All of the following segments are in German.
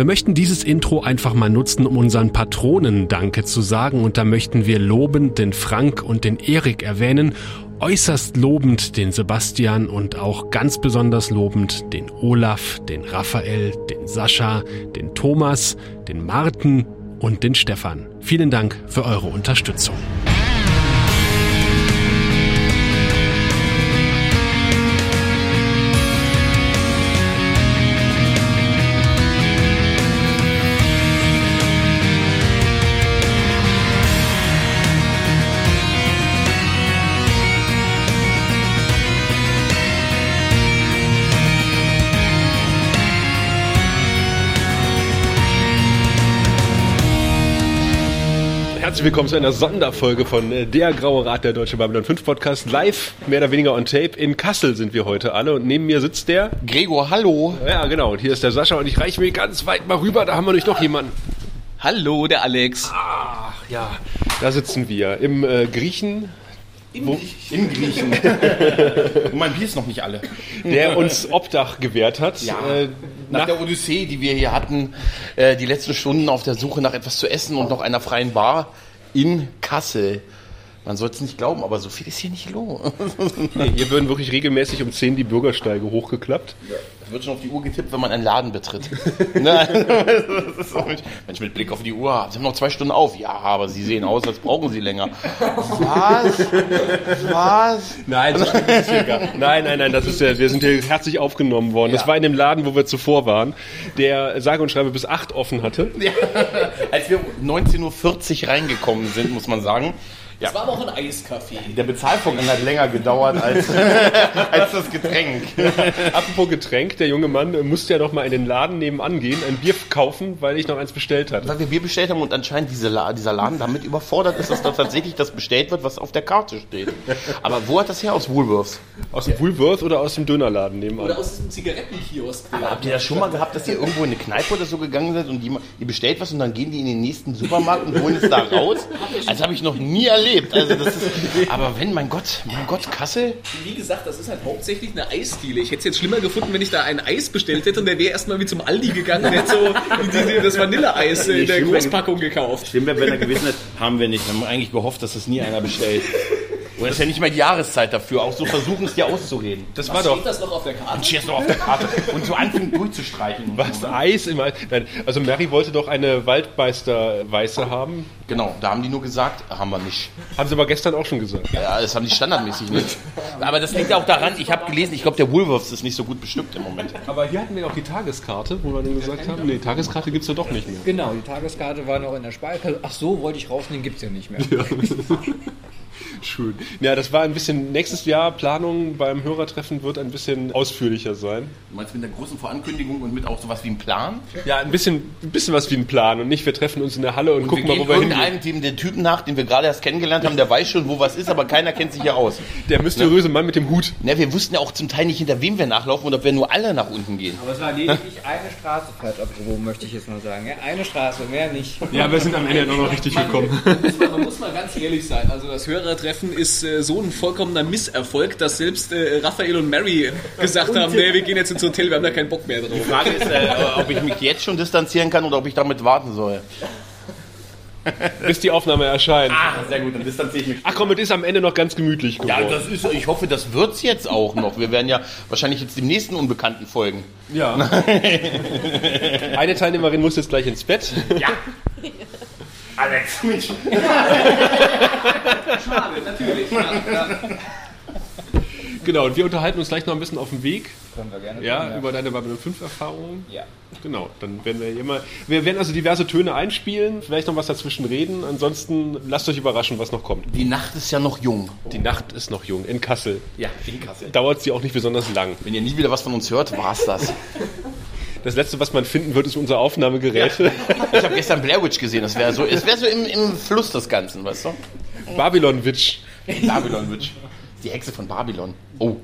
Wir möchten dieses Intro einfach mal nutzen, um unseren Patronen Danke zu sagen und da möchten wir lobend den Frank und den Erik erwähnen, äußerst lobend den Sebastian und auch ganz besonders lobend den Olaf, den Raphael, den Sascha, den Thomas, den Martin und den Stefan. Vielen Dank für eure Unterstützung. Herzlich willkommen zu einer Sonderfolge von äh, Der Graue Rat der Deutsche Babylon 5 Podcast. Live, mehr oder weniger on tape. In Kassel sind wir heute alle und neben mir sitzt der Gregor, hallo. Ja, genau. Und hier ist der Sascha und ich reiche mir ganz weit mal rüber. Da haben wir nämlich noch jemanden. Hallo, der Alex. Ach ja, da sitzen wir im äh, Griechen, Im, Wo- Im Griechen. Und mein Bier ist noch nicht alle. der uns Obdach gewährt hat. Ja. Äh, Nach nach, der Odyssee, die wir hier hatten, äh, die letzten Stunden auf der Suche nach etwas zu essen und noch einer freien Bar in Kassel. Man soll es nicht glauben, aber so viel ist hier nicht los. nee, hier würden wirklich regelmäßig um 10 die Bürgersteige hochgeklappt. Es wird schon auf die Uhr getippt, wenn man einen Laden betritt. Nein, das ist so nicht- Mensch, mit Blick auf die Uhr, Sie haben noch zwei Stunden auf. Ja, aber Sie sehen aus, als brauchen Sie länger. Was? Was? Nein, schlimm ist hier gar. Nein, nein, nein, das ist ja, wir sind hier herzlich aufgenommen worden. Das Ja. war in dem Laden, wo wir zuvor waren, der sage und schreibe bis 8 offen hatte. Als wir 19.40 Uhr reingekommen sind, muss man sagen, ja, Es war aber auch ein Eiscafé. der Bezahlvorgang hat länger gedauert als, als das Getränk. Apropos Getränk, der junge Mann äh, musste ja noch mal in den Laden nebenan gehen, ein Bier kaufen, weil ich noch eins bestellt hatte. Weil wir Bier bestellt haben und anscheinend diese La dieser Laden damit überfordert ist, dass da tatsächlich das bestellt wird, was auf der Karte steht. Aber wo hat das her? Aus Woolworths. Aus dem Woolworth oder aus dem Dönerladen nebenan? Oder aus diesem Zigarettenkiosk. Aber habt ihr das schon mal gehabt, dass ihr irgendwo in eine Kneipe oder so gegangen seid und die, ihr bestellt was und dann gehen die in den nächsten Supermarkt und holen es da raus? Das habe ich noch nie erlebt. Also das ist, aber wenn, mein Gott, mein Gott, Kassel? Wie gesagt, das ist halt hauptsächlich eine Eisdiele. Ich hätte es jetzt schlimmer gefunden, wenn ich da ein Eis bestellt hätte und der wäre erstmal wie zum Aldi gegangen und hätte so die, die, das Vanilleeis in der stimmt. Großpackung gekauft. Schlimm wäre, wenn er gewesen hätte, haben wir nicht. Wir haben eigentlich gehofft, dass das nie einer bestellt. Und das ist ja nicht mal die Jahreszeit dafür. Auch so versuchen es dir auszureden. Das war doch Steht das noch auf der Karte? Cheers noch auf der Karte. Und so anfängt durchzustreichen. und was so, ne? Eis im Eis. Nein, also Mary wollte doch eine Waldmeister-Weiße haben. Genau, da haben die nur gesagt, haben wir nicht. Haben sie aber gestern auch schon gesagt. Ja, das haben die standardmäßig nicht. Aber das liegt auch daran, ich habe gelesen, ich glaube, der Woolworths ist nicht so gut bestückt im Moment. Aber hier hatten wir auch die Tageskarte, wo wir dann gesagt haben, nee, Tageskarte gibt's ja doch nicht mehr. Genau, die Tageskarte war noch in der Speicher. Ach so, wollte ich rausnehmen, gibt's ja nicht mehr. Schön. Ja, das war ein bisschen, nächstes Jahr Planung beim Hörertreffen wird ein bisschen ausführlicher sein. Du meinst mit einer großen Vorankündigung und mit auch sowas wie einem Plan? Ja, ein bisschen, ein bisschen was wie ein Plan und nicht, wir treffen uns in der Halle und, gucken wir mal, wo wir hingehen. irgendeinem Team, den Typen nach, den wir gerade erst kennengelernt haben, der weiß schon, wo was ist, aber keiner kennt sich hier aus. Der mysteriöse Mann mit dem Hut. Na, wir wussten ja auch zum Teil nicht, hinter wem wir nachlaufen oder ob wir nur alle nach unten gehen. Aber es war lediglich eine Straße falsch abgewogen, möchte ich jetzt mal sagen. Ja, eine Straße, mehr nicht. Ja, wir sind am Ende noch, noch richtig gekommen. muss man, man muss mal ganz ehrlich sein. Also das Hörertreffen ist äh, so ein vollkommener Misserfolg, dass selbst äh, Raphael und Mary gesagt haben, nee, wir gehen jetzt ins Hotel, wir haben da keinen Bock mehr drauf. Die Frage ist, äh, ob ich mich jetzt schon distanzieren kann oder ob ich damit warten soll. Bis die Aufnahme erscheint. Ah, sehr gut, dann distanziere ich mich. Ach komm, es ist am Ende noch ganz gemütlich geworden. Ja, das ist, ich hoffe, das wird's jetzt auch noch. Wir werden ja wahrscheinlich jetzt dem nächsten Unbekannten folgen. Ja. Eine Teilnehmerin muss jetzt gleich ins Bett. Ja. Alex, Mensch. Schade, natürlich. Ja, ja. Genau, und wir unterhalten uns gleich noch ein bisschen auf dem Weg. Können wir gerne Ja, tun, über deine Babylon 5 Erfahrungen. ja. Genau, dann werden wir immer. Wir werden also diverse Töne einspielen, vielleicht noch was dazwischen reden. Ansonsten lasst euch überraschen, was noch kommt. Die Nacht ist ja noch jung. Die Nacht ist noch jung in Kassel. Ja, in Kassel. Dauert sie auch nicht besonders lang. Wenn ihr nie wieder was von uns hört, war's das. Das letzte, was man finden wird, ist unser Aufnahmegerät. Ich habe gestern Blair Witch gesehen. Das wäre so, es wäre so im, im Fluss des Ganzen, weißt du? Babylon Witch. Babylon Witch. Die Hexe von Babylon. Oh.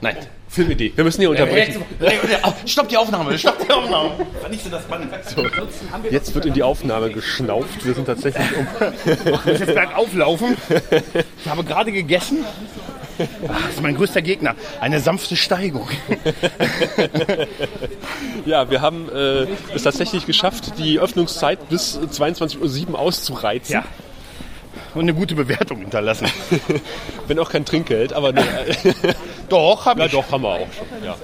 Nein. Filmidee. Wir müssen hier unterbrechen. Oh, Stopp die Aufnahme, stopp die Aufnahme. War nicht so das Spannend. So. Jetzt wird in die Aufnahme geschnauft. Wir sind tatsächlich um. Ich muss jetzt bergauf laufen. Ich habe gerade gegessen. Ach, das ist mein größter Gegner. Eine sanfte Steigung. Ja, wir haben äh, es tatsächlich geschafft, die Öffnungszeit bis 22.07 Uhr auszureizen. Ja. Und eine gute Bewertung hinterlassen. Wenn auch kein Trinkgeld, aber äh, Doch, hab ja ich. doch, haben wir auch schon, ja.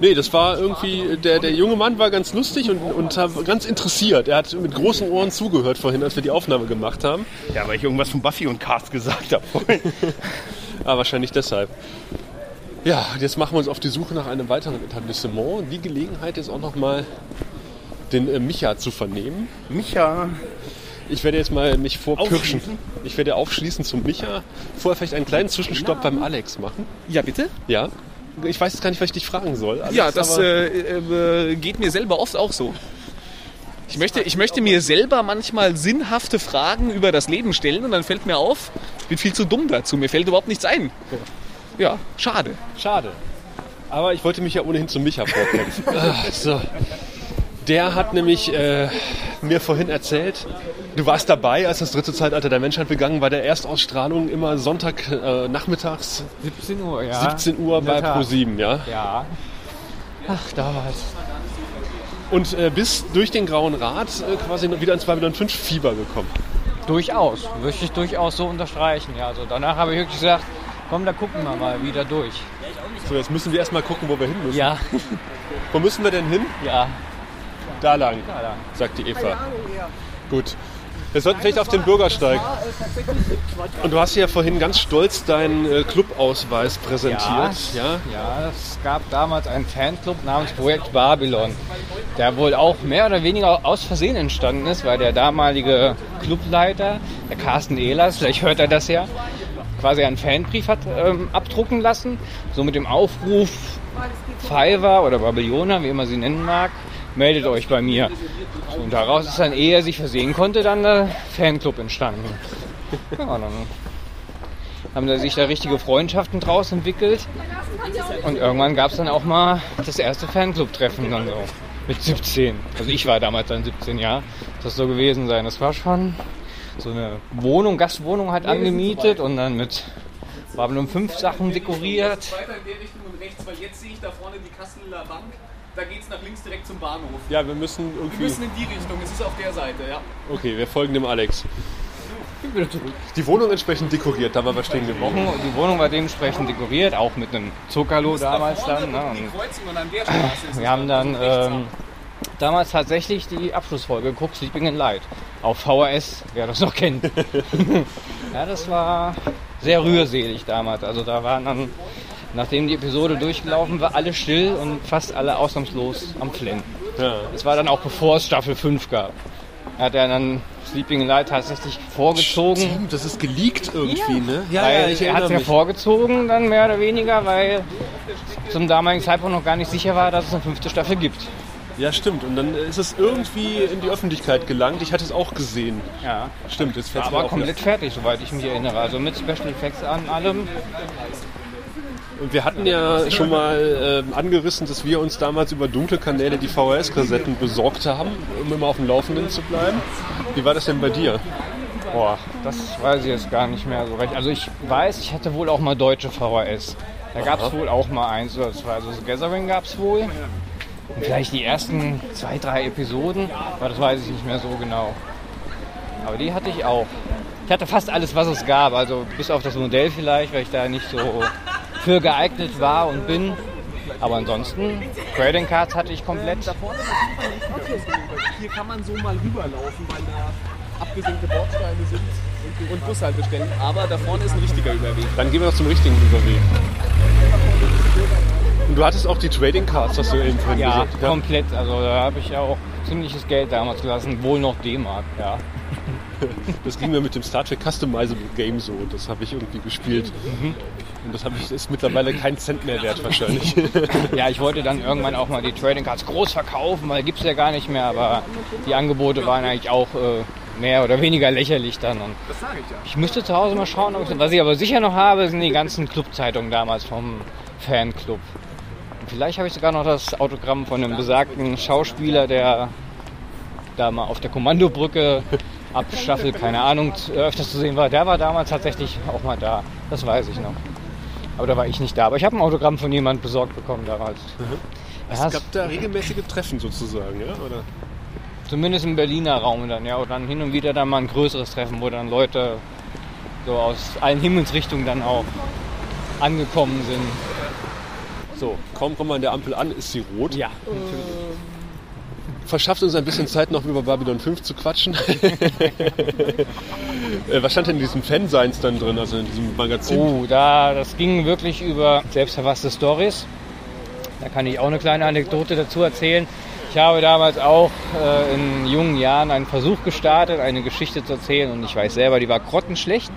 Nee, das war irgendwie, der, der junge Mann war ganz lustig und, und ganz interessiert. Er hat mit großen Ohren zugehört vorhin, als wir die Aufnahme gemacht haben. Ja, weil ich irgendwas von Buffy und Cast gesagt habe. vorhin. Ah, wahrscheinlich deshalb. Ja, und jetzt machen wir uns auf die Suche nach einem weiteren Etablissement. Die Gelegenheit jetzt auch nochmal den äh, Micha zu vernehmen. Micha. Ich werde jetzt mal mich vorpirschen. Aufschließen? Ich werde aufschließen zum Micha. Vorher vielleicht einen kleinen Zwischenstopp beim Alex machen. Ja, bitte? Ja. Ich weiß jetzt gar nicht, was ich dich fragen soll. Alex, Ja, das aber- äh, äh, geht mir selber oft auch so. Ich möchte, ich möchte mir selber manchmal sinnhafte Fragen über das Leben stellen und dann fällt mir auf, ich bin viel zu dumm dazu, mir fällt überhaupt nichts ein. Ja, schade. Schade. Aber ich wollte mich ja ohnehin zum Micha vorkämpfen. Ah, so. Der hat nämlich äh, mir vorhin erzählt, du warst dabei, als das dritte Zeitalter der Menschheit begangen war, der Erstausstrahlung immer Sonntag äh, nachmittags 17 Uhr, ja. 17 Uhr bei Tat. Pro7, ja. Ja. Ach, damals. Und äh, bist durch den Grauen Rat äh, quasi wieder ins Babylon 5 Fieber gekommen. Durchaus. Möchte ich durchaus so unterstreichen. Ja, also danach habe ich wirklich gesagt, komm, da gucken wir mal wieder durch. So, jetzt müssen wir erstmal gucken, wo wir hin müssen. Ja, Wo müssen wir denn hin? ja. Da lang, Da lang. sagt die Eva. Gut. Wir sollten vielleicht auf den Bürgersteig. Und du hast ja vorhin ganz stolz deinen äh, Clubausweis präsentiert. Ja. Ja, es gab damals einen Fanclub namens Projekt Babylon, der wohl auch mehr oder weniger aus Versehen entstanden ist, weil der damalige Clubleiter, der Carsten Ehlers, vielleicht hört er das ja, quasi einen Fanbrief hat ähm, abdrucken lassen, so mit dem Aufruf Fiverr oder Babylona, wie immer sie nennen mag, meldet euch bei mir. Und daraus ist dann, ehe er sich versehen konnte, dann der Fanclub entstanden. Ja, dann haben da sich da richtige Freundschaften draus entwickelt. Und irgendwann gab es dann auch mal das erste Fanclub-Treffen dann so. Mit 17. Also ich war damals dann 17, ja. Das so gewesen sein. Das war schon so eine Wohnung, Gastwohnung halt angemietet und dann mit Babylon 5 Sachen dekoriert. Weiter in der Richtung und rechts, weil jetzt sehe ich da vorne die Kasseler Bank. Da geht es nach links direkt zum Bahnhof. ja, wir müssen Wir irgendwie. müssen in die Richtung, es ist auf der Seite, ja. Okay, wir folgen dem Alex. Die Wohnung entsprechend dekoriert, da waren wir stehen geblieben. Die Wohnung war dementsprechend dekoriert, auch mit einem Zuckerlo damals dann. Ne? Die Und Kreuzung und an der Straße ist Wir haben dann ähm, damals tatsächlich die Abschlussfolge geguckt, Sleeping in Light. Auf VHS, wer das noch kennt. ja, das war sehr rührselig damals. Also da waren dann, nachdem die Episode durchgelaufen war, alle still und fast alle ausnahmslos am Flennen. Ja. Es war dann auch bevor es Staffel 5 gab. Hat er dann Sleeping in Light tatsächlich vorgezogen. Stimmt, das ist geleakt irgendwie, ne? weil er hat es ja vorgezogen, dann mehr oder weniger, weil zum damaligen Zeitpunkt noch gar nicht sicher war, dass es eine fünfte Staffel gibt. Ja, stimmt. Und dann ist es irgendwie in die Öffentlichkeit gelangt. Ich hatte es auch gesehen. Ja. Stimmt, jetzt fällt Aber komplett fertig, soweit ich mich erinnere. Also mit Special Effects an allem. Und wir hatten ja schon mal ähm, angerissen, dass wir uns damals über dunkle Kanäle die VHS-Kassetten besorgt haben, um immer auf dem Laufenden zu bleiben. Wie war das denn bei dir? Boah, das weiß ich jetzt gar nicht mehr so recht. Also ich weiß, ich hatte wohl auch mal deutsche VHS. Da gab es wohl auch mal eins oder zwei. Also Gathering gab es wohl. Und vielleicht die ersten zwei, drei Episoden, aber das weiß ich nicht mehr so genau. Aber die hatte ich auch. Ich hatte fast alles, was es gab. Also bis auf das Modell vielleicht, weil ich da nicht so für geeignet war und bin. Aber ansonsten, Trading Cards hatte ich komplett. Hier kann man so mal rüberlaufen, weil da abgesenkte Bordsteine sind und, Bushaltestellen. Aber da vorne ist ein richtiger Überweg. Dann gehen wir noch zum richtigen Überweg. Und du hattest auch die Trading Cards, hast du eben vorhin Ja, gesagt. komplett. Also da habe ich auch ziemliches Geld damals gelassen, wohl noch D-Mark, ja. Das ging mir mit dem Star Trek Customizable Game so. Das habe ich irgendwie gespielt. Mhm. Und das habe ich, ist mittlerweile kein Cent mehr wert wahrscheinlich. Ja, ich wollte dann irgendwann auch mal die Trading Cards groß verkaufen, weil gibt es ja gar nicht mehr, aber die Angebote waren eigentlich auch äh, mehr oder weniger lächerlich dann. Und Das sage ich ja. ich müsste zu Hause mal schauen, ob ich, was ich aber sicher noch habe, sind die ganzen Clubzeitungen damals vom Fanclub. Und vielleicht habe ich sogar noch das Autogramm von einem besagten Schauspieler, der da mal auf der Kommandobrücke ab Staffel, keine Ahnung, öfters zu sehen war. Der war damals tatsächlich auch mal da. Das weiß ich noch. Aber da war ich nicht da. Aber ich habe ein Autogramm von jemand besorgt bekommen damals. Ja, Es gab da regelmäßige Treffen sozusagen, ja? Oder? Zumindest im Berliner Raum dann, ja. Und dann hin und wieder dann mal ein größeres Treffen, wo dann Leute so aus allen Himmelsrichtungen dann auch angekommen sind. So. Kaum kommen wir an der Ampel an, ist sie rot. Ja, natürlich. Verschafft uns ein bisschen Zeit, noch über Babylon 5 zu quatschen. Äh, Was stand denn in diesen Fanseins dann drin, also in diesem Magazin? Oh, da, das ging wirklich über selbstverfasste Stories. Da kann ich auch eine kleine Anekdote dazu erzählen. Ich habe damals auch äh, in jungen Jahren einen Versuch gestartet, eine Geschichte zu erzählen und ich weiß selber, die war grottenschlecht,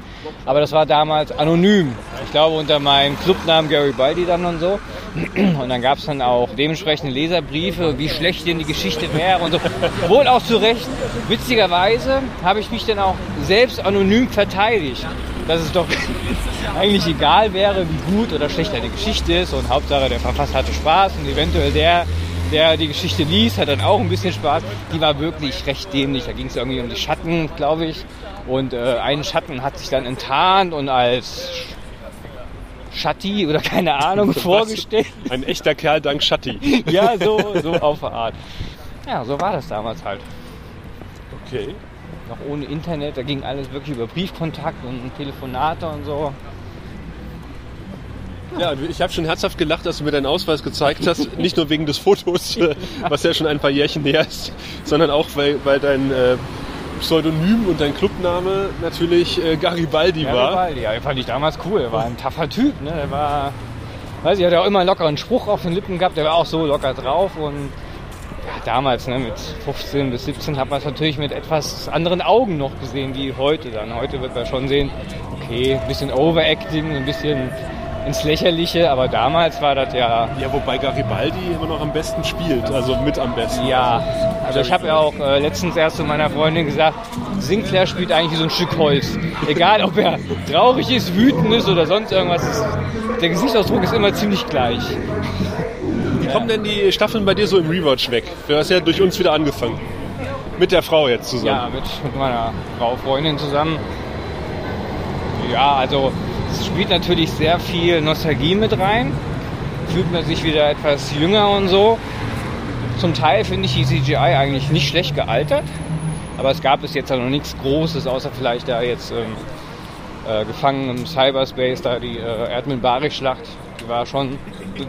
aber das war damals anonym. Ich glaube unter meinem Clubnamen Gary Baldi dann und so. Und dann gab es dann auch dementsprechende Leserbriefe, wie schlecht denn die Geschichte wäre und so. Wohl auch zu Recht. Witzigerweise habe ich mich dann auch selbst anonym verteidigt. Dass es doch eigentlich egal wäre, wie gut oder schlecht eine Geschichte ist. Und Hauptsache, der Verfasser hatte Spaß und eventuell der, der die Geschichte liest, hat dann auch ein bisschen Spaß. Die war wirklich recht dämlich. Da ging es irgendwie um die Schatten, glaube ich. Und äh, ein Schatten hat sich dann enttarnt und als Schatti oder keine Ahnung vorgestellt. Ein echter Kerl dank Schatti. Ja, so, so auf der Art. Ja, so war das damals halt. Okay. Noch ohne Internet, da ging alles wirklich über Briefkontakt und Telefonate und so. Ja, ich habe schon herzhaft gelacht, dass du mir deinen Ausweis gezeigt hast. Nicht nur wegen des Fotos, äh, was ja schon ein paar Jährchen näher ist, sondern auch, weil, weil dein äh, Pseudonym und dein Clubname natürlich äh, Garibaldi war. Garibaldi, ja, den fand ich damals cool. Er war ein taffer Typ, ne? Er war, weiß ich, hat ja auch immer einen lockeren Spruch auf den Lippen gehabt. Der war auch so locker drauf und ja, damals, ne, mit 15 bis 17 hat man es natürlich mit etwas anderen Augen noch gesehen wie heute dann. Heute wird man schon sehen, okay, ein bisschen Overacting, ein bisschen ins Lächerliche, aber damals war das ja Ja, wobei Garibaldi immer noch am besten spielt, also mit am besten. Ja, also ich habe ja auch äh, letztens erst zu meiner Freundin gesagt, Sinclair spielt eigentlich wie so ein Stück Holz. Egal, ob er traurig ist, wütend ist oder sonst irgendwas, ist, der Gesichtsausdruck ist immer ziemlich gleich. Wie kommen denn die Staffeln bei dir so im Rewatch weg? Du hast ja durch uns wieder angefangen. Mit der Frau jetzt zusammen. Ja, mit, mit meiner Frau, Freundin zusammen. Ja, also es spielt natürlich sehr viel Nostalgie mit rein. Fühlt man sich wieder etwas jünger und so. Zum Teil finde ich die CGI eigentlich nicht schlecht gealtert. Aber es gab bis jetzt ja noch nichts Großes, außer vielleicht da jetzt ähm, äh, gefangen im Cyberspace, da die äh, Erdmüll-Barich-Schlacht. Die war schon,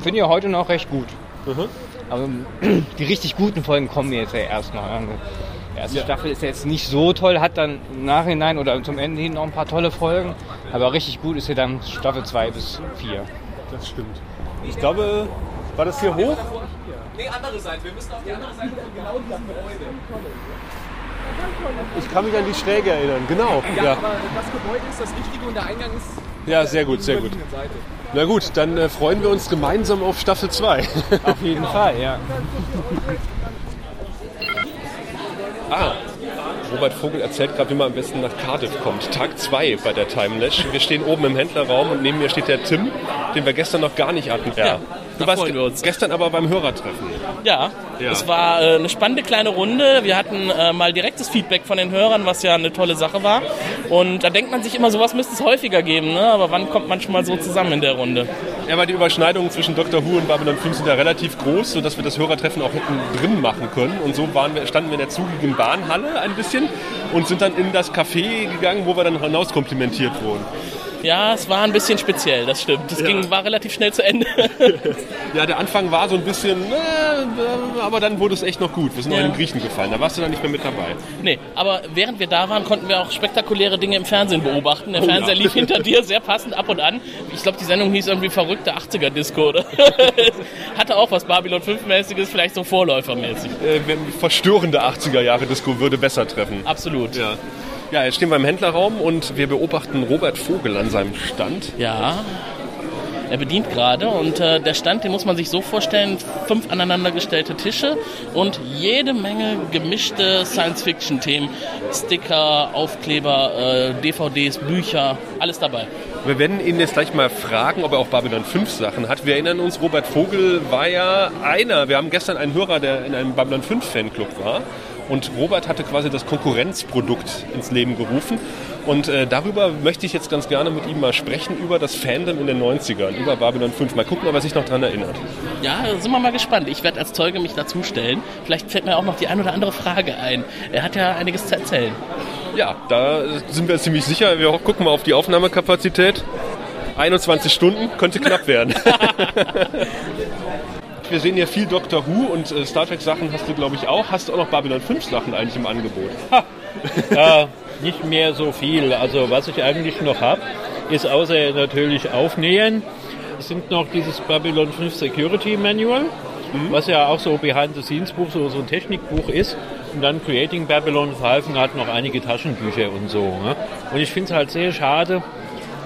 finde ich heute noch recht gut. Aber ähm, die richtig guten Folgen kommen jetzt ja erst noch. Also, Die erste Ja. Staffel ist jetzt nicht so toll, hat dann im Nachhinein oder zum Ende hin noch ein paar tolle Folgen. Aber richtig gut ist ja dann Staffel 2 bis 4. Das stimmt. Ich glaube, war das hier hoch? Nee, andere Seite. Wir müssen auf die andere Seite von genau diesem Gebäude. Ich kann mich an die Schräge erinnern, genau. Ja, aber das Gebäude ist das Richtige und der Eingang ist ja sehr gut, sehr gut. Seite. Na gut, dann äh, freuen wir uns gemeinsam auf Staffel 2. Auf jeden Fall, ja. Ah, Robert Vogel erzählt gerade, wie man am besten nach Cardiff kommt. Tag 2 bei der Timelash. Wir stehen oben im Händlerraum und neben mir steht der Tim, den wir gestern noch gar nicht hatten. Ja, du da warst freuen wir uns. gestern aber beim Hörertreffen. Ja, Ja. es war äh, eine spannende kleine Runde. Wir hatten äh, mal direktes Feedback von den Hörern, was ja eine tolle Sache war. Und da denkt man sich immer, sowas müsste es häufiger geben. Ne? Aber wann kommt man schon mal so zusammen in der Runde? Ja, aber die Überschneidungen zwischen Dr. Who und Babylon 5 sind ja relativ groß, sodass wir das Hörertreffen auch hätten drin machen können. Und so wir, standen wir in der zugigen Bahnhalle ein bisschen und sind dann in das Café gegangen, wo wir dann hinaus komplimentiert wurden. Ja, es war ein bisschen speziell, das stimmt. Das Ja. ging, war relativ schnell zu Ende. Ja, der Anfang war so ein bisschen, äh, aber dann wurde es echt noch gut. Wir sind Ja. den Griechen gefallen, da warst du dann nicht mehr mit dabei. nee, aber während wir da waren, konnten wir auch spektakuläre Dinge im Fernsehen beobachten. Der Oh, Fernseher ja. lief hinter dir sehr passend ab und an. Ich glaube, die Sendung hieß irgendwie verrückte 80er-Disco, oder? Hatte auch was Babylon 5-mäßiges, vielleicht so Vorläufermäßig. Äh, verstörende 80er-Jahre-Disco würde besser treffen. Absolut. Ja. Ja, jetzt stehen wir im Händlerraum und wir beobachten Robert Vogel an seinem Stand. Ja, er bedient gerade und äh, der Stand, den muss man sich so vorstellen, fünf aneinandergestellte Tische und jede Menge gemischte Science-Fiction-Themen, Sticker, Aufkleber, äh, DVDs, Bücher, alles dabei. Wir werden ihn jetzt gleich mal fragen, ob er auch Babylon 5 Sachen hat. Wir erinnern uns, Robert Vogel war ja einer. Wir haben gestern einen Hörer, der in einem Babylon 5 Fanclub war. Und Robert hatte quasi das Konkurrenzprodukt ins Leben gerufen. Und äh, darüber möchte ich jetzt ganz gerne mit ihm mal sprechen, über das Fandom in den 90ern, über Babylon 5. Mal gucken, ob er sich noch daran erinnert. Ja, sind wir mal gespannt. Ich werde als Zeuge mich dazustellen. Vielleicht fällt mir auch noch die ein oder andere Frage ein. Er hat ja einiges zu erzählen. Ja, da sind wir ziemlich sicher. Wir gucken mal auf die Aufnahmekapazität. 21 Stunden könnte knapp werden. wir sehen hier viel Doctor Who und äh, Star Trek Sachen hast du, glaube ich, auch. Hast du auch noch Babylon 5 Sachen eigentlich im Angebot? äh, nicht mehr so viel. Also was ich eigentlich noch habe, ist außer natürlich Aufnähen, sind noch dieses Babylon 5 Security Manual, mhm. was ja auch so Behind-the-Scenes-Buch, so, so ein Technikbuch ist. Und dann Creating Babylon 5 hat noch einige Taschenbücher und so. Ne? Und ich finde es halt sehr schade,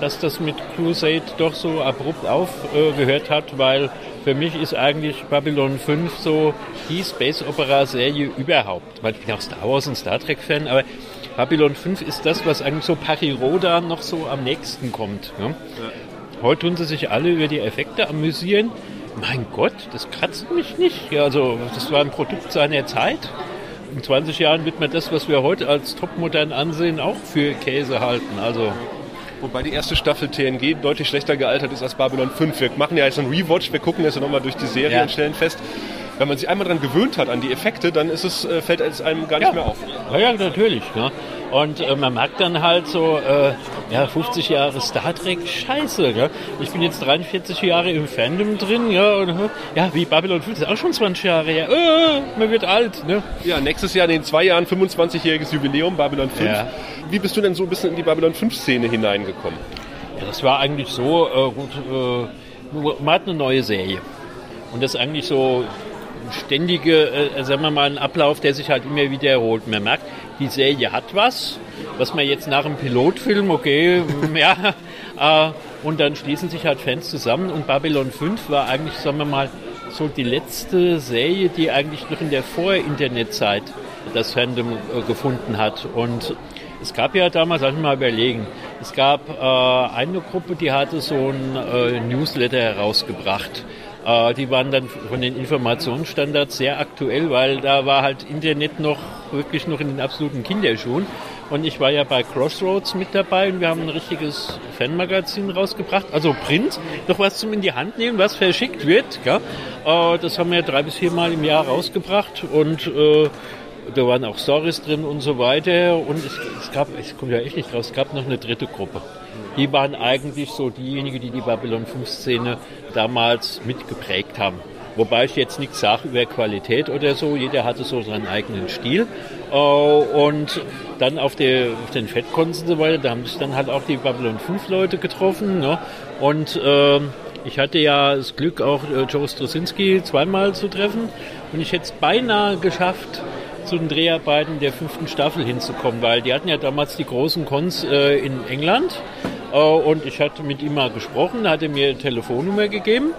dass das mit Crusade doch so abrupt aufgehört äh, hat, weil für mich ist eigentlich Babylon 5 so die Space Opera Serie überhaupt. Ich bin auch Star Wars und Star Trek Fan, aber Babylon 5 ist das, was eigentlich so Pariroda noch so am nächsten kommt. Ne? Ja. Heute tun sie sich alle über die Effekte amüsieren. Mein Gott, das kratzt mich nicht. Ja, also, das war ein Produkt seiner Zeit. In 20 Jahren wird man das, was wir heute als topmodern ansehen, auch für Käse halten. Also Wobei die erste Staffel TNG deutlich schlechter gealtert ist als Babylon 5. Wir machen ja jetzt einen Rewatch, wir gucken jetzt nochmal durch die Serie ja. und stellen fest, wenn man sich einmal daran gewöhnt hat, an die Effekte, dann ist es, äh, fällt es einem gar nicht ja. mehr auf. Ja, ja natürlich. Ne? Und äh, man merkt dann halt so, äh, ja, 50 Jahre Star Trek, scheiße. Gell? Ich bin jetzt 43 Jahre im Fandom drin, ja, und äh, ja, wie Babylon 5 ist auch schon 20 Jahre her. Äh, man wird alt. Ne? Ja, nächstes Jahr in den zwei Jahren 25-jähriges Jubiläum Babylon 5. Ja. Wie bist du denn so ein bisschen in die Babylon 5-Szene hineingekommen? Ja, das war eigentlich so, äh, gut, äh, man hat eine neue Serie. Und das ist eigentlich so ständige, äh, sagen wir mal, ein Ablauf, der sich halt immer wiederholt. Man merkt, die Serie hat was, was man jetzt nach dem Pilotfilm, okay, ja, äh, und dann schließen sich halt Fans zusammen und Babylon 5 war eigentlich, sagen wir mal, so die letzte Serie, die eigentlich noch in der Vor-Internet-Zeit das Fandom äh, gefunden hat. Und es gab ja damals, lass mich mal überlegen, es gab äh, eine Gruppe, die hatte so ein äh, Newsletter herausgebracht. Äh, die waren dann von den Informationsstandards sehr aktuell, weil da war halt Internet noch wirklich noch in den absoluten Kinderschuhen. Und ich war ja bei Crossroads mit dabei und wir haben ein richtiges Fanmagazin rausgebracht, also Print, noch was zum in die Hand nehmen, was verschickt wird. Gell? Äh, das haben wir drei bis vier Mal im Jahr rausgebracht und äh, da waren auch Stories drin und so weiter. Und es, es gab, ich komme ja echt nicht raus, es gab noch eine dritte Gruppe. Die waren eigentlich so diejenigen, die die Babylon 5 Szene damals mitgeprägt haben. Wobei ich jetzt nichts sage über Qualität oder so. Jeder hatte so seinen eigenen Stil. Äh, und dann auf, der, auf den Fettcons und so weiter, da haben sich dann halt auch die Babylon 5 Leute getroffen. Ne? Und äh, ich hatte ja das Glück, auch äh, Joe Strosinski zweimal zu treffen. Und ich hätte es beinahe geschafft, zu den Dreharbeiten der fünften Staffel hinzukommen, weil die hatten ja damals die großen Cons äh, in England. Äh, und ich hatte mit ihm mal gesprochen, hat er mir eine Telefonnummer gegeben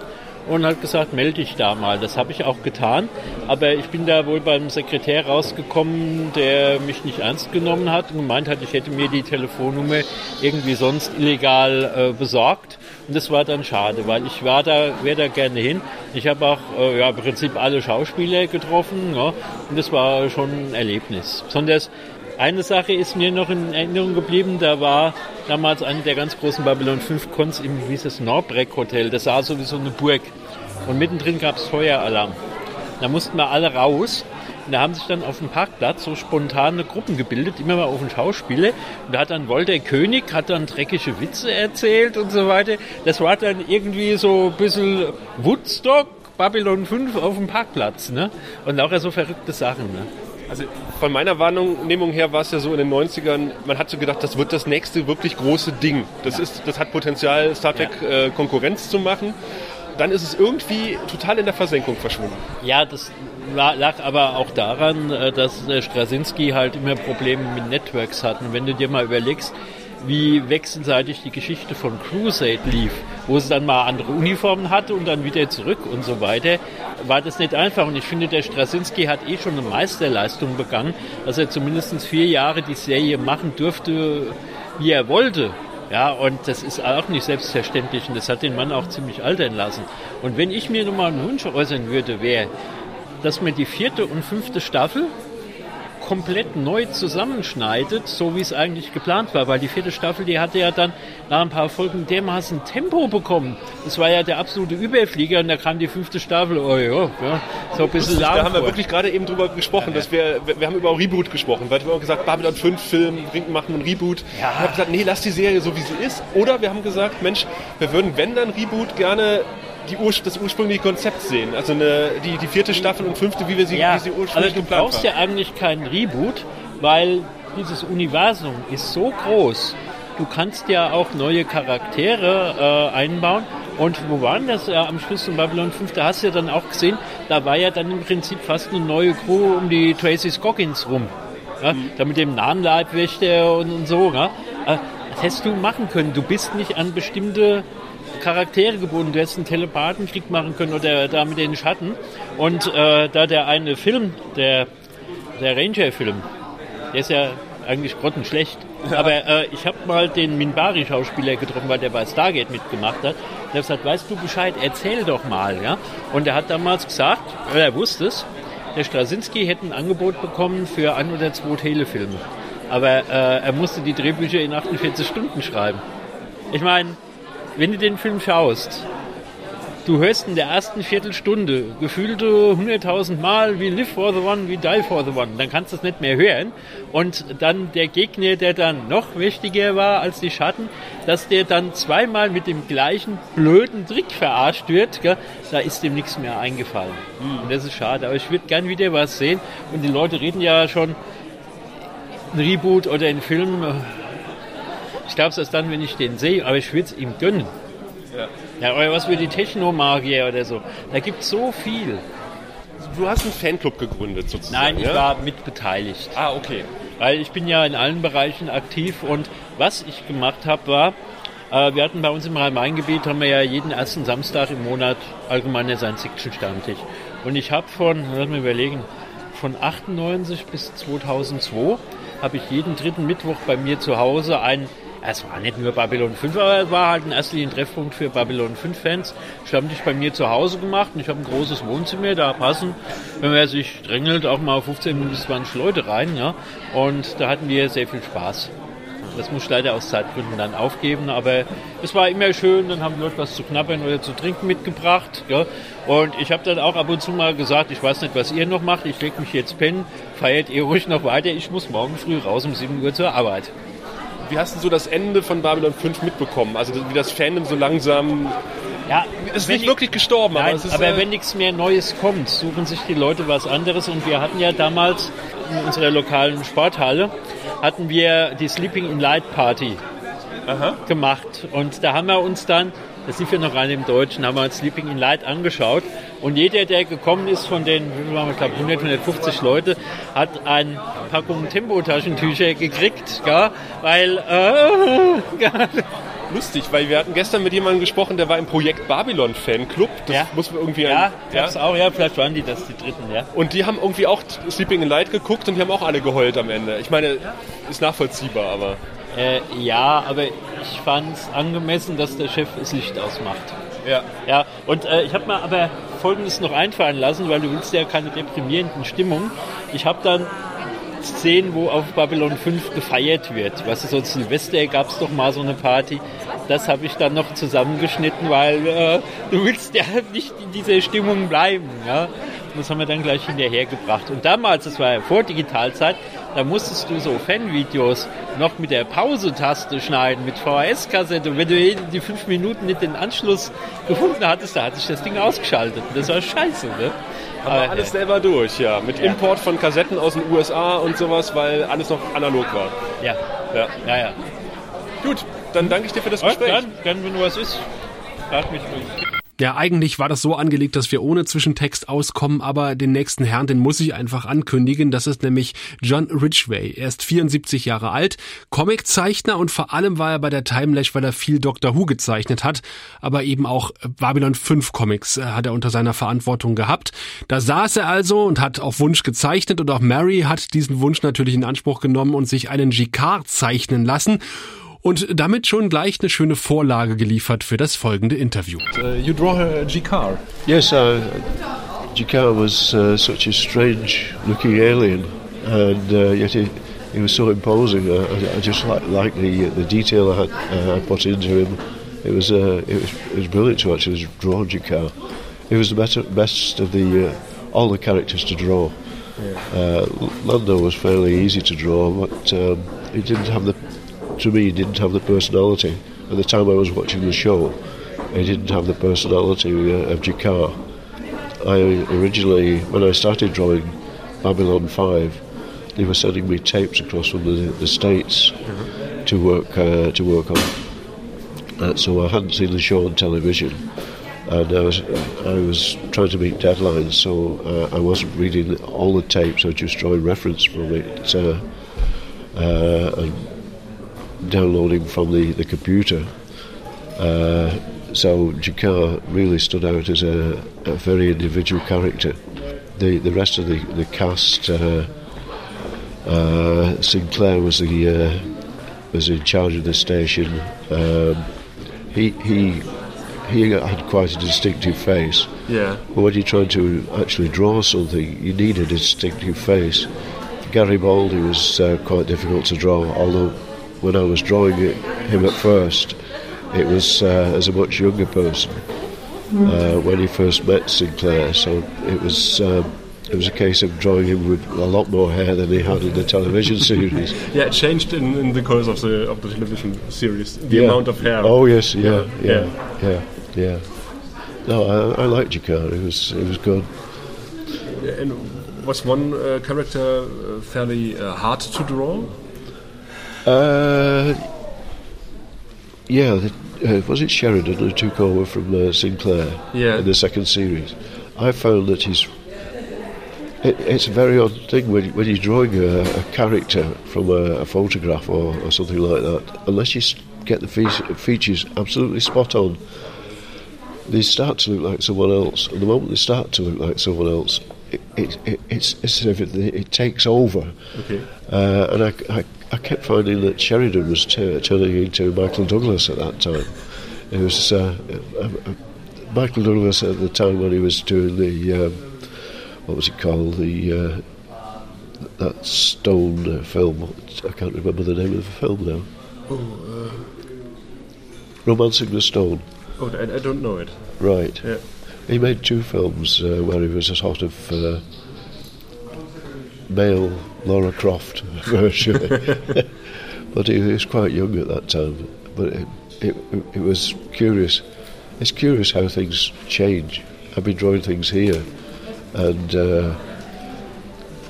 und hat gesagt, melde dich da mal. Das habe ich auch getan, aber ich bin da wohl beim Sekretär rausgekommen, der mich nicht ernst genommen hat und gemeint hat, ich hätte mir die Telefonnummer irgendwie sonst illegal äh, besorgt. Und das war dann schade, weil ich war da, wäre da gerne hin. Ich habe auch äh, ja, im Prinzip alle Schauspieler getroffen ja, und das war schon ein Erlebnis. Besonders eine Sache ist mir noch in Erinnerung geblieben, da war damals eine der ganz großen Babylon 5 Cons im, wie hieß es, Norbreck Hotel. Das sah so wie so eine Burg. Und mittendrin gab es Feueralarm. Da mussten wir alle raus. Und da haben sich dann auf dem Parkplatz so spontane Gruppen gebildet, immer mal auf den Schauspieler. Und da hat dann Wolter König, hat dann dreckige Witze erzählt und so weiter. Das war dann irgendwie so ein bisschen Woodstock, Babylon 5 auf dem Parkplatz. Ne? Und auch so verrückte Sachen. Ne? Also von meiner Wahrnehmung her war es ja so in den 90ern, man hat so gedacht, das wird das nächste wirklich große Ding. Das, ja. ist, das hat Potenzial, Star Trek ja. äh, Konkurrenz zu machen. Dann ist es irgendwie total in der Versenkung verschwunden. Ja, das lag aber auch daran, äh, dass Straczynski halt immer Probleme mit Networks hat. Und wenn du dir mal überlegst, wie wechselseitig die Geschichte von Crusade lief, wo es dann mal andere Uniformen hatte und dann wieder zurück und so weiter, war das nicht einfach. Und ich finde, der Straczynski hat eh schon eine Meisterleistung begangen, dass er zumindest vier Jahre die Serie machen durfte, wie er wollte. Ja, und das ist auch nicht selbstverständlich und das hat den Mann auch ziemlich altern lassen. Und wenn ich mir nun mal einen Wunsch äußern würde, wäre, dass mir die vierte und fünfte Staffel komplett neu zusammenschneidet, so wie es eigentlich geplant war, weil die vierte Staffel, die hatte ja dann nach ein paar Folgen dermaßen Tempo bekommen. Das war ja der absolute Überflieger und da kam die fünfte Staffel, oh ja, ja so ein bisschen Da haben wir vor. wirklich gerade eben drüber gesprochen, dass wir, wir wir haben über Reboot gesprochen, weil wir haben gesagt, Babylon 5 Film, machen einen Reboot. Ja. Wir haben gesagt, nee, lass die Serie so wie sie ist. Oder wir haben gesagt, Mensch, wir würden, wenn dann Reboot, gerne die Ur das ursprüngliche Konzept sehen. Also eine, die, die vierte Staffel und fünfte, wie wir sie, Ja, wie sie ursprünglich du geplant brauchst war. ja eigentlich keinen Reboot, weil dieses Universum ist so groß. Du kannst ja auch neue Charaktere äh, einbauen. Und wo waren das ja am Schluss in Babylon 5? Da hast du ja dann auch gesehen, da war ja dann im Prinzip fast eine neue Crew um die Tracy Scoggins rum. Ja, Da mit dem Nahenleibwächter und, und so. Ja. Äh, Das hättest du machen können. Du bist nicht an bestimmte Charaktere gebunden. Du hättest einen Telepathenkrieg machen können oder da mit den Schatten. Und äh, da der eine Film, der, der Ranger-Film, der ist ja eigentlich grottenschlecht. Aber äh, ich habe mal den Minbari-Schauspieler getroffen, weil der bei Stargate mitgemacht hat. Der hat gesagt, weißt du Bescheid, erzähl doch mal. Ja? Und er hat damals gesagt, er wusste es, der Straczynski hätte ein Angebot bekommen für ein oder zwei Telefilme. Aber äh, er musste die Drehbücher in 48 Stunden schreiben. Ich meine, wenn du den Film schaust, du hörst in der ersten Viertelstunde gefühlte 100.000 Mal wie Live for the One, wie Die for the One. Dann kannst du es nicht mehr hören. Und dann der Gegner, der dann noch wichtiger war als die Schatten, dass der dann zweimal mit dem gleichen blöden Trick verarscht wird, gell? da ist dem nichts mehr eingefallen. Und das ist schade. Aber ich würde gern wieder was sehen. Und die Leute reden ja schon ein Reboot oder ein Film. Ich glaube es erst dann, wenn ich den sehe, aber ich würde es ihm gönnen. Ja, oder was für die Technomagier oder so. Da gibt es so viel. Du hast einen Fanclub gegründet sozusagen. Nein, ich ja? war mit beteiligt. Ah, okay. Weil ich bin ja in allen Bereichen aktiv und was ich gemacht habe, war, äh, wir hatten bei uns im Rhein-Main-Gebiet, haben wir ja jeden ersten Samstag im Monat allgemeiner Science-Fiction-Stammtisch. Und ich habe von, lass mich überlegen, von 98 bis 2002 habe ich jeden dritten Mittwoch bei mir zu Hause ein es war nicht nur Babylon 5, aber es war halt ein ein Treffpunkt für Babylon 5 Fans. Stammtisch bei mir zu Hause gemacht und ich habe ein großes Wohnzimmer, da passen, wenn man sich drängelt, auch mal 15 bis 20 Leute rein. Ja? Und da hatten wir sehr viel Spaß. Das muss ich leider aus Zeitgründen dann aufgeben, aber es war immer schön, dann haben die Leute was zu knabbern oder zu trinken mitgebracht. Ja? Und ich habe dann auch ab und zu mal gesagt, ich weiß nicht, was ihr noch macht, ich lege mich jetzt pennen, feiert ihr ruhig noch weiter, ich muss morgen früh raus um 7 Uhr zur Arbeit. Wie hast du so das Ende von Babylon 5 mitbekommen? Also wie das Fandom so langsam... Ja, Es ist nicht die- wirklich gestorben, aber Nein, es ist... aber äh, wenn nichts mehr Neues kommt, suchen sich die Leute was anderes. Und wir hatten ja damals in unserer lokalen Sporthalle, hatten wir die Sleeping in Light Party gemacht. Und da haben wir uns dann, das lief ja noch rein im Deutschen, haben wir uns Sleeping in Light angeschaut. Und jeder, der gekommen ist von den, ich glaube 100, 150 Leute, hat eine Packung Tempotaschentücher gekriegt, ja, weil, äh, lustig, weil wir hatten gestern mit jemandem gesprochen, der war im Projekt Babylon Fanclub. Das Ja. muss man irgendwie... ja, ein- gab's auch, ja, vielleicht waren die das, die Dritten, ja. Und die haben irgendwie auch Sleeping in Light geguckt und die haben auch alle geheult am Ende. Ich meine, ist nachvollziehbar, aber... Äh, ja, aber ich fand es angemessen, dass der Chef das Licht ausmacht. Ja. Ja, und äh, ich habe mir aber Folgendes noch einfallen lassen, weil du willst ja keine deprimierenden Stimmungen. Ich habe dann Szenen, wo auf Babylon 5 gefeiert wird. Weißt du, so Silvester gab es doch mal so eine Party. Das habe ich dann noch zusammengeschnitten, weil äh, du willst ja nicht in dieser Stimmung bleiben. Ja? Und das haben wir dann gleich hinterhergebracht. Und damals, das war ja vor Digitalzeit, da musstest du so Fanvideos noch mit der Pause-Taste schneiden, mit VHS-Kassette. Und wenn du die fünf Minuten nicht den Anschluss gefunden hattest, da hat sich das Ding ausgeschaltet. Das war scheiße, ne? Aber alles selber durch, ja. Mit Ja. Import von Kassetten aus den USA und sowas, weil alles noch analog war. ja, Ja. ja, ja. Gut, dann danke ich dir für das Gespräch. dann, dann, wenn du was ist, frag mich ruhig. Ja, eigentlich war das so angelegt, dass wir ohne Zwischentext auskommen, aber den nächsten Herrn, den muss ich einfach ankündigen. Das ist nämlich John Ridgway. Er ist 74 Jahre alt, Comiczeichner und vor allem war er bei der Timelash, weil er viel Doctor Who gezeichnet hat, aber eben auch Babylon 5 Comics äh, hat er unter seiner Verantwortung gehabt. Da saß er also und hat auf Wunsch gezeichnet und auch Mary hat diesen Wunsch natürlich in Anspruch genommen und sich einen Jicquard zeichnen lassen und damit schon gleich eine schöne Vorlage geliefert für das folgende Interview. Uh, you draw a Jikar. Yes, uh, Jakar was uh, such a strange looking alien. and uh, yet he, he was so imposing. Uh, I, I just like like the the detail I had uh, I put into him. It was uh, it was it was brilliant to actually draw Jakar. He was the better, best of the uh, all the characters to draw. Uh, Lando was fairly easy to draw, but um, he didn't have the to me he didn't have the personality. At the time I was watching the show, he didn't have the personality uh, of Jakar. I originally, when I started drawing Babylon 5, they were sending me tapes across from the, the States to work uh, to work on. Uh, so I hadn't seen the show on television, and I was I was trying to meet deadlines, so uh, I wasn't reading all the tapes. I was just drawing reference from it uh, uh, and downloading from the the computer. Uh, so Jakar really stood out as a, a very individual character. The the rest of the the cast. Uh, uh, Sinclair was the uh, was in charge of the station. Um, he he he had quite a distinctive face. Yeah. But when you're trying to actually draw something, you need a distinctive face. Garibaldi was uh, quite difficult to draw, although when I was drawing it, him at first, it was uh, as a much younger person uh, when he first met Sinclair. So it was. Um, it was a case of drawing him with a lot more hair than he had in the television series. Yeah, it changed in, in the course of the of the television series. The yeah. amount of hair. Oh yes, yeah, Yeah, yeah, yeah, yeah. No, I, I liked Jakar. It was it was good. And was one uh, character uh, fairly uh, hard to draw? Uh, yeah, the, uh, was it Sheridan who took over from uh, Sinclair Yeah. in the second series? I found that he's. It, it's a very odd thing when, when you're drawing a, a character from a, a photograph or, or something like that. Unless you get the fe- features absolutely spot on, they start to look like someone else. And the moment they start to look like someone else, it, it, it, it's, it's as if it, it takes over. Okay. Uh, and I, I, I kept finding that Sheridan was t- turning into Michael Douglas at that time. It was uh, uh, uh, Michael Douglas at the time when he was doing the um, what was it called the uh, that Stone uh, film. I can't remember the name of the film now. Oh, Romancing the Stone. oh, I, I don't know it. Right. Yeah. He made two films uh, where he was a sort of uh, male Laura Croft version, but he was quite young at that time. But it, it, it was curious. It's curious how things change. I've been drawing things here, and uh,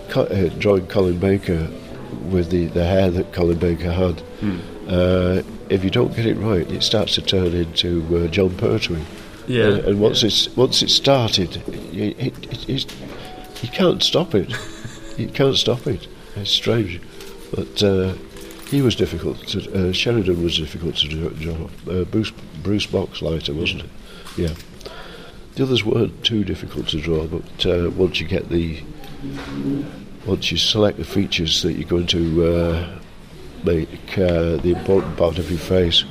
co- uh, drawing Colin Baker with the, the hair that Colin Baker had. Uh, if you don't get it right, it starts to turn into uh, John Pertwee. Yeah, Uh, and once it's once it started, it, it, it, it's, you can't stop it. you can't stop it. It's strange, but uh, he was difficult. To, uh, Sheridan was difficult to draw. draw. Uh, Bruce Bruce Boxleiter, wasn't it? Yeah. The others weren't too difficult to draw, but uh, once you get the once you select the features that you're going to uh, make uh, the important part of your face.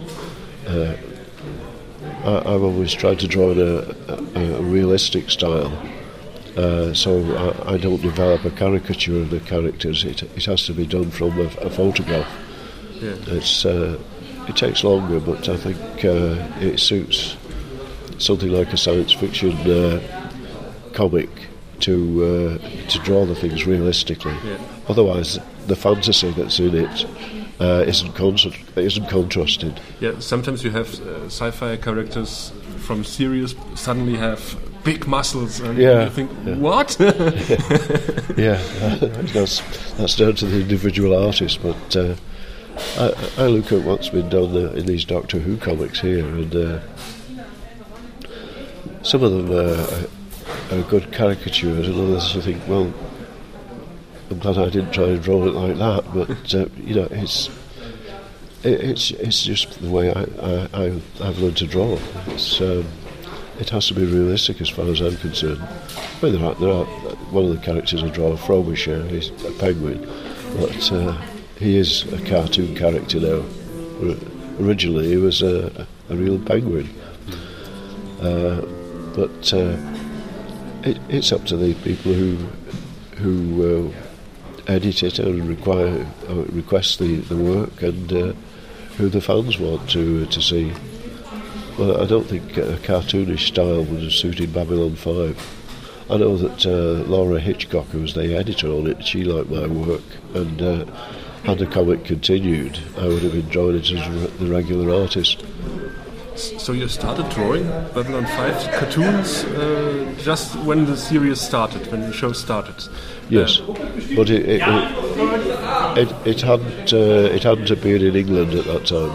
Uh, I, I've always tried to draw in a, a, a realistic style, uh, so I, I don't develop a caricature of the characters. It, it has to be done from a, a photograph. Yeah. It's uh, it takes longer, but I think uh, it suits something like a science fiction uh, comic to uh, to draw the things realistically. Yeah. Otherwise, the fantasy that's in it uh, isn't isn't contrasted. Yeah, sometimes you have uh, sci-fi characters from series suddenly have big muscles, and Yeah, you think, yeah. what? yeah, that's that's down to the individual artist. But uh, I, I look at what's been done uh, in these Doctor Who comics here, and uh, some of them are, are good caricatures, and others I think, well, I'm glad I didn't try and draw it like that. But uh, you know, it's it's it's just the way I, I, I I've learned to draw. It's um, it has to be realistic as far as I'm concerned. Well, there are, there are one of the characters I draw, Frobisher, he's a penguin, but uh, he is a cartoon character now. Originally, he was a, a real penguin, uh, but uh, it, it's up to the people who who uh, edit it and require uh, request the, the work and uh, who the fans want to to see. Well, I don't think a cartoonish style would have suited Babylon 5. I know that uh, Laura Hitchcock, who was the editor on it, she liked my work, and uh, had the comic continued, I would have enjoyed it as re- the regular artist. So you started drawing Babylon 5 cartoons uh, just when the series started, when the show started. Yes, but it it, it, it, it hadn't uh, it hadn't appeared in England at that time,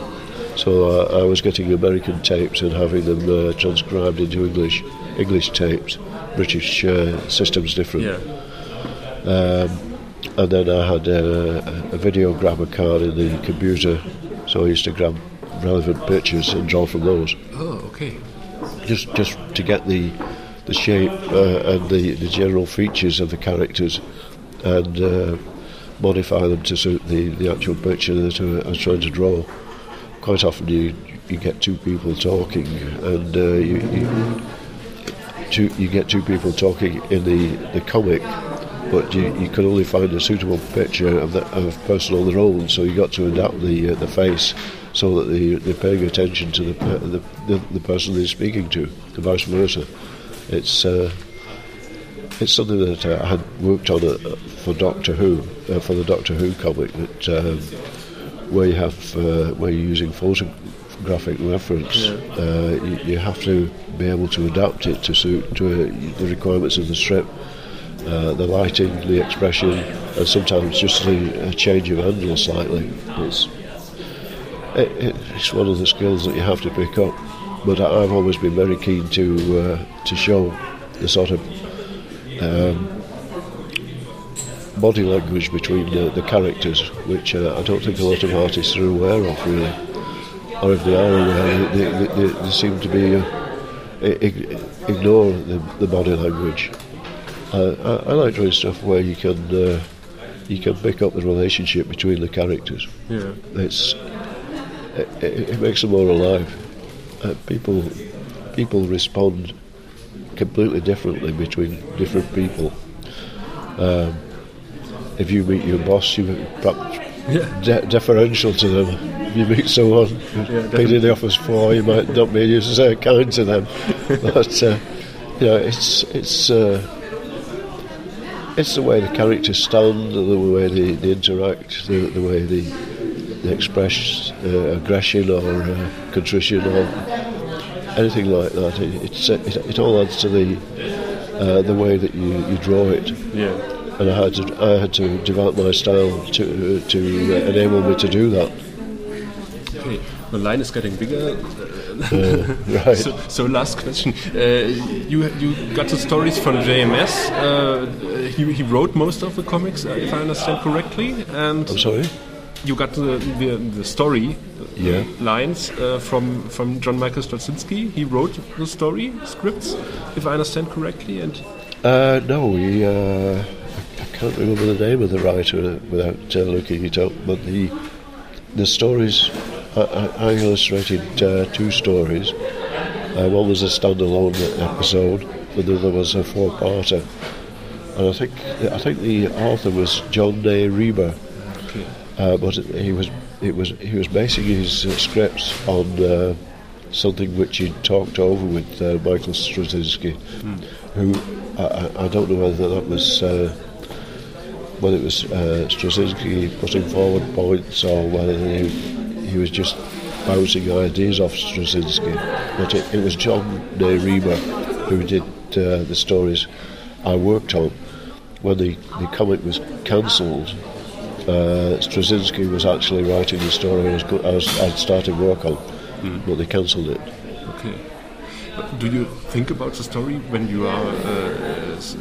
so uh, I was getting American tapes and having them uh, transcribed into English English tapes. British uh, system's different. Yeah. Um, and then I had uh, a video grabber card in the computer, so I used to grab relevant pictures and draw from those. Oh, okay. Just just to get the the shape uh, and the, the general features of the characters and uh, modify them to suit the, the actual picture that I was trying to draw. Quite often you you get two people talking and uh, you, you two, you get two people talking in the, the comic, but you, you can only find a suitable picture of the of person on their own. So you got to adapt the uh, the face so that they, they're paying attention to the, the, the the person they're speaking to, and vice versa. It's uh, it's something that I had worked on uh, for Doctor Who, uh, for the Doctor Who comic, that um, where you have uh, where you're using photographic reference, uh, you, you have to be able to adapt it to suit to uh, the requirements of the strip. Uh, the lighting, the expression, and sometimes just the a change of angle slightly. It's it, it, it's one of the skills that you have to pick up. But I've always been very keen to uh, to show the sort of um, body language between the, the characters, which uh, I don't think a lot of artists are aware of, really. Or if they are aware, they, they, they, they seem to be uh, ignore the, the body language. Uh, I, I like drawing stuff where you can uh, you can pick up the relationship between the characters. Yeah. It's it, it, it makes them more alive. Uh, people people respond completely differently between different people. Um, if you meet your boss, you're perhaps de- deferential to them. If you meet someone been in the office for, you might not be as uh, kind to them. but uh, you know, it's it's uh, it's the way the characters stand, the way they, they interact, the, the way they, they express uh, aggression or uh, contrition or anything like that. It, it's, it, it all adds to the uh, the way that you, you draw it. Yeah. And I had to I had to develop my style to to uh, enable me to do that. Okay. The line is getting bigger. Uh, right. So, so last question. Uh, you you got the stories from JMS. Uh, he, he wrote most of the comics, uh, if I understand correctly. And I'm sorry. You got the the, the story Yeah. lines uh, from from John Michael Straczynski. He wrote the story scripts, if I understand correctly. And Uh, no, he, uh, I can't remember the name of the writer without uh, looking it up. But the the stories, I, I, illustrated uh, two stories. Uh, one was a standalone episode, and the other was a four-parter. And I think I think the author was John Day Reber, uh, but he was it was he was basing his uh, scripts on uh, something which he'd talked over with uh, Michael Straczynski, who I, I- I don't know whether that was uh, whether it was uh, Straczynski putting forward points or whether he, he was just bouncing ideas off Straczynski. But it, it was John Day Reber who did uh, the stories I worked on. When the, the comic was cancelled, uh, Straczynski was actually writing the story I was, I was I'd started work on, but they cancelled it. okay. Do you think about the story when you are uh, s-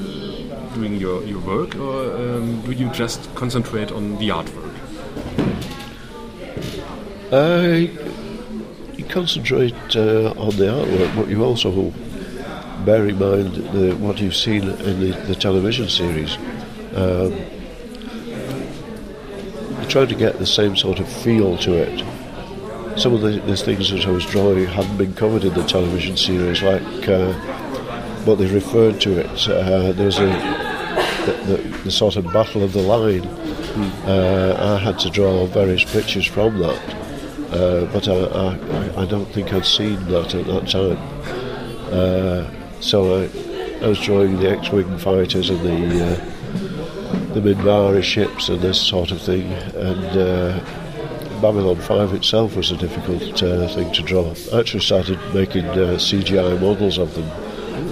doing your, your work, or um, do you just concentrate on the artwork? Uh, you concentrate uh, on the artwork, but you also bear in mind the, what you've seen in the, the television series. Um, you try to get the same sort of feel to it. Some of the, the things that I was drawing hadn't been covered in the television series, like uh, what they referred to it. Uh, there was a the, the, the sort of battle of the line. Uh, I had to draw various pictures from that, uh, but I, I, I don't think I'd seen that at that time. Uh, so I, I was drawing the X-wing fighters and the uh, the Minbari ships and this sort of thing, and uh, Babylon 5 itself was a difficult uh, thing to draw. I actually started making uh, CGI models of them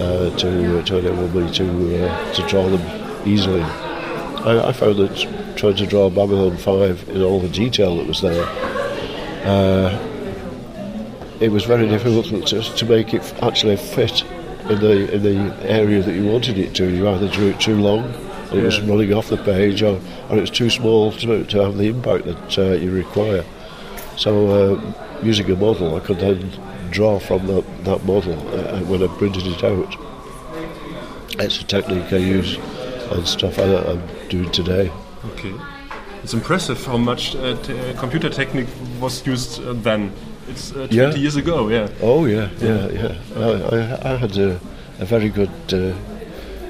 uh, to, to enable me to, uh, to draw them easily. I, I found that trying to draw Babylon 5 in all the detail that was there, uh, it was very difficult to, to make it actually fit in the in the area that you wanted it to. You either drew it too long, and it was running off the page, or, or it was too small to, to have the impact that uh, you require. So, uh, using a model, I could then draw from that, that model uh, when I printed it out. It's a technique I use on stuff I, I'm doing today. Okay. It's impressive how much uh, t- uh, computer technique was used uh, then. It's uh, 20 Yeah. years ago, yeah. Oh yeah, yeah, yeah. I, I, I had a, a very good uh,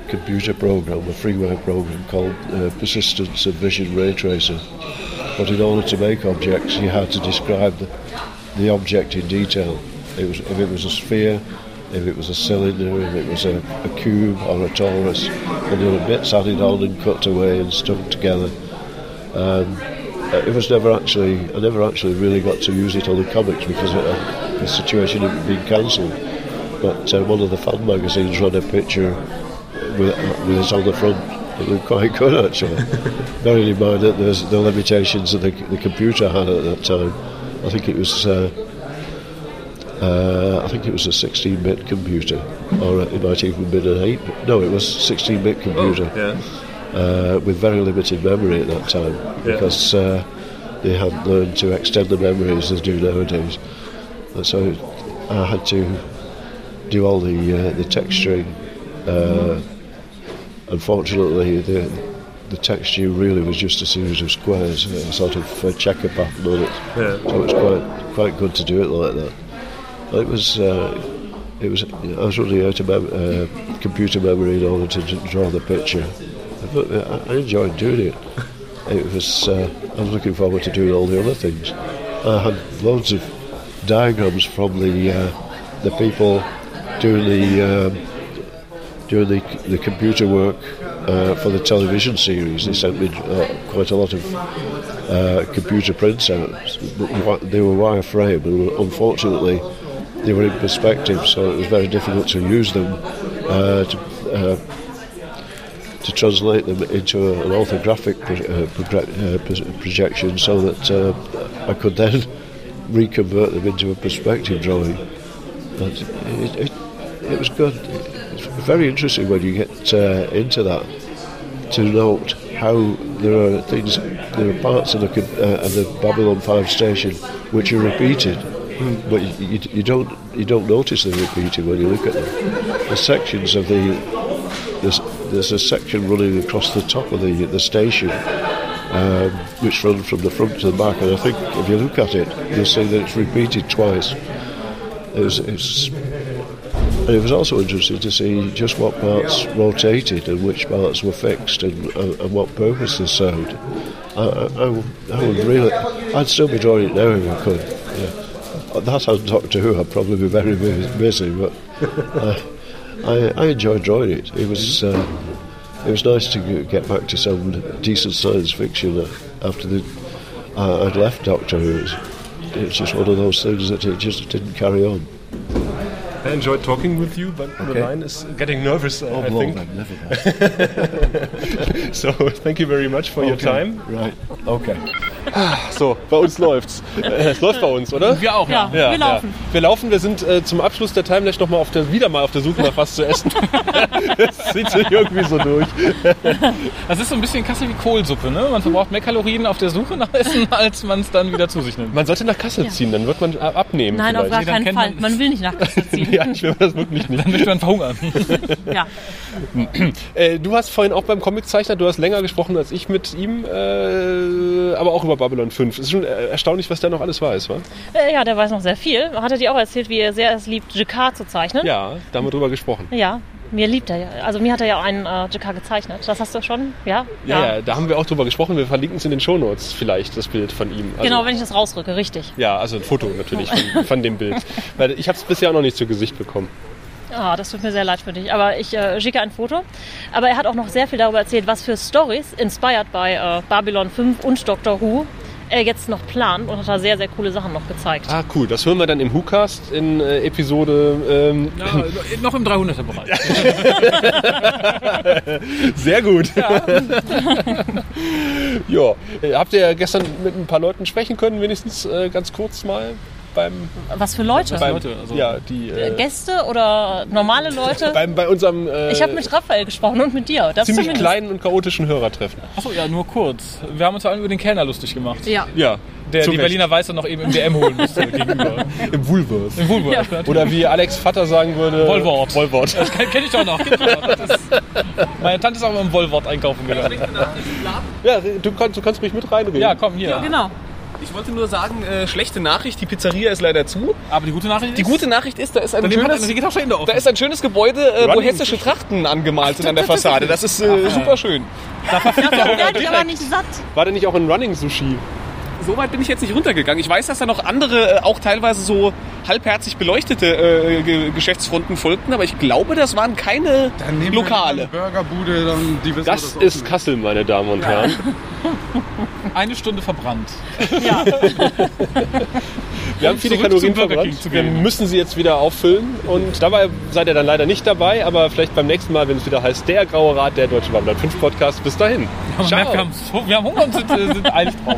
computer program, a freeware program called uh, Persistence and Vision Ray Tracer. But in order to make objects, you had to describe the, the object in detail. It was if it was a sphere, if it was a cylinder, if it was a, a cube or a torus, and there were bits added on and cut away and stuck together. Um, it was never actually, I never actually really got to use it on the comics because it, uh, the situation had been cancelled. But uh, one of the fan magazines ran a picture with, with it on the front. It looked quite good actually. Bearing in mind that there's the limitations that the, the computer had at that time. I think it was, uh, uh, I think it was a 16-bit computer, or it might even been an 8. No, it was 16-bit computer Yeah. uh, with very limited memory at that time because uh, they hadn't learned to extend the memory as they do nowadays. And so I had to do all the uh, the texturing. Uh, unfortunately, the the texture really was just a series of squares, a sort of uh, checker pattern on it. Yeah. So it was quite quite good to do it like that. It was. Uh, it was. I was running out of mem- uh, computer memory in order to draw the picture. Uh, I I enjoyed doing it. It was. Uh, I was looking forward to doing all the other things. I had loads of diagrams from the uh, the people doing the um, doing the, the computer work uh, for the television series. They sent me uh, quite a lot of computer prints wi- They were wireframe, and unfortunately, they were in perspective, so it was very difficult to use them uh, to. Uh, to translate them into an orthographic pro- uh, proje- uh, projection so that uh, I could then reconvert them into a perspective drawing. But it, it, it was good. It's very interesting when you get into that to note how there are things, there are parts of the, uh, of the Babylon 5 station which are repeated, but you, you, you don't you don't notice they're when you look at them. The sections of the there's, there's a section running across the top of the the station, um, which runs from the front to the back, and I think if you look at it, you'll see that it's repeated twice. It was, it's, and it was also interesting to see just what parts rotated and which parts were fixed and, and, and what purpose they served. I, I, I would really, I'd still be drawing it now if I could. Yeah. That and Doctor Who, I'd probably be very busy, but uh, I, I enjoyed drawing it. It was uh, it was nice to get back to some decent science fiction uh, after the uh, I'd left Doctor Who. It's, was, it just one of those things that it just didn't carry on. I enjoyed talking with you, but the line is getting nervous, uh, I blow think. them, never so, thank you very much for your time. Right, okay. So, bei uns läuft's. Äh, es läuft bei uns, oder? Wir auch, ja. Ja, wir laufen. Ja. Wir laufen, wir sind äh, zum Abschluss der Timelash noch mal auf der, wieder mal auf der Suche nach was zu essen. das zieht sich irgendwie so durch. Das ist so ein bisschen Kasse wie Kohlsuppe, ne? Man verbraucht mehr Kalorien auf der Suche nach Essen, als man es dann wieder zu sich nimmt. Man sollte nach Kassel ziehen, dann wird man äh, abnehmen. Nein, auf vielleicht. gar dann keinen Fall. man- Man will nicht nach Kassel ziehen. Ja, ich will das wirklich nicht. Dann möchte man verhungern. Ja. Äh, du hast vorhin auch beim Comiczeichner, du hast länger gesprochen als ich mit ihm, äh, aber auch über Babylon 5. Es ist schon äh, erstaunlich, was der noch alles weiß, wa? Äh, ja, der weiß noch sehr viel. Hat er dir auch erzählt, wie er sehr es liebt, Jacquard zu zeichnen? Ja, da haben wir drüber gesprochen. Ja, mir liebt er ja. Also mir hat er ja einen äh, JK gezeichnet. Das hast du schon, ja? Ja, ja, da haben wir auch drüber gesprochen. Wir verlinken es in den Shownotes vielleicht, das Bild von ihm. Also, Genau, wenn ich das rausrücke, richtig. Ja, also ein Foto natürlich von, von dem Bild. Weil ich habe es bisher auch noch nicht zu Gesicht bekommen. Ah, das tut mir sehr leid für dich. Aber ich äh, schicke ein Foto. Aber er hat auch noch sehr viel darüber erzählt, was für Stories, inspired bei äh, Babylon 5 und Doctor Who, er jetzt noch plant und hat da sehr, sehr coole Sachen noch gezeigt. Ah, cool. Das hören wir dann im WhoCast in äh, Episode. Ähm, Ja, noch im 300er-Bereich. Sehr gut. Ja. Äh, Habt ihr gestern mit ein paar Leuten sprechen können, wenigstens äh, ganz kurz mal beim. Was für Leute? beim Leute, also- ja, die. Äh, Äh, Gäste oder normale Leute? beim, bei unserem äh, ich habe mit Raphael gesprochen und mit dir. Das ziemlich zumindest. kleinen und chaotischen Hörertreffen. Achso, ja, nur kurz. Wir haben uns vor allem über den Kellner lustig gemacht. Ja. Ja. Der zu die Recht. Berliner Weiße noch eben im DM holen musste gegenüber. Im Woolworth. Im Woolworth. Ja. Oder wie Alex Vater sagen würde. Woolworth. Woolworth. Das kenne kenn ich doch noch. Ist, meine Tante ist auch immer im Woolworth einkaufen gegangen. Ja, du kannst, du kannst mich mit reinreden. Ja, komm, hier. Genau. Ich wollte nur sagen, äh, schlechte Nachricht, die Pizzeria ist leider zu. Aber die gute Nachricht Die ist, gute Nachricht ist, da ist ein schönes, da ist ein schönes Gebäude, äh, wo hessische Trachten angemalt sind an der Fassade. Das ist äh, super schön. Werde ich aber nicht satt. War der nicht auch in Running Sushi? So weit bin ich jetzt nicht runtergegangen. Ich weiß, dass da noch andere, äh, auch teilweise so halbherzig beleuchtete äh, Ge- Geschäftsfronten folgten, aber ich glaube, das waren keine Lokale. Burgerbude, dann die wissen Das ist Kassel, meine Damen und Herren. Eine Stunde verbrannt. Ja. Wir haben viele Kalorien verbrannt. Wir müssen sie jetzt wieder auffüllen. Und dabei seid ihr dann leider nicht dabei, aber vielleicht beim nächsten Mal, wenn es wieder heißt, der Graue Rat, der Deutsche Babylon 5 Podcast. Bis dahin. Man merkt, wir, haben so, wir haben Hunger und sind, äh, sind eilig drauf.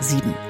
8257.